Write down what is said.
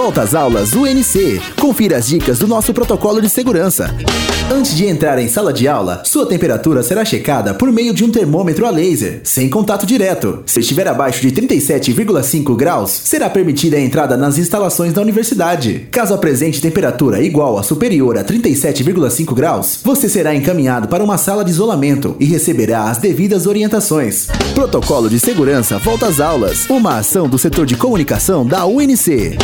Volta às aulas UNC. Confira as dicas do nosso protocolo de segurança. Antes de entrar em sala de aula, sua temperatura será checada por meio de um termômetro a laser, sem contato direto. Se estiver abaixo de 37,5 graus, será permitida a entrada nas instalações da universidade. Caso apresente temperatura igual a superior a 37,5 graus, você será encaminhado para uma sala de isolamento e receberá as devidas orientações. Protocolo de segurança volta às aulas. Uma ação do setor de comunicação da UNC.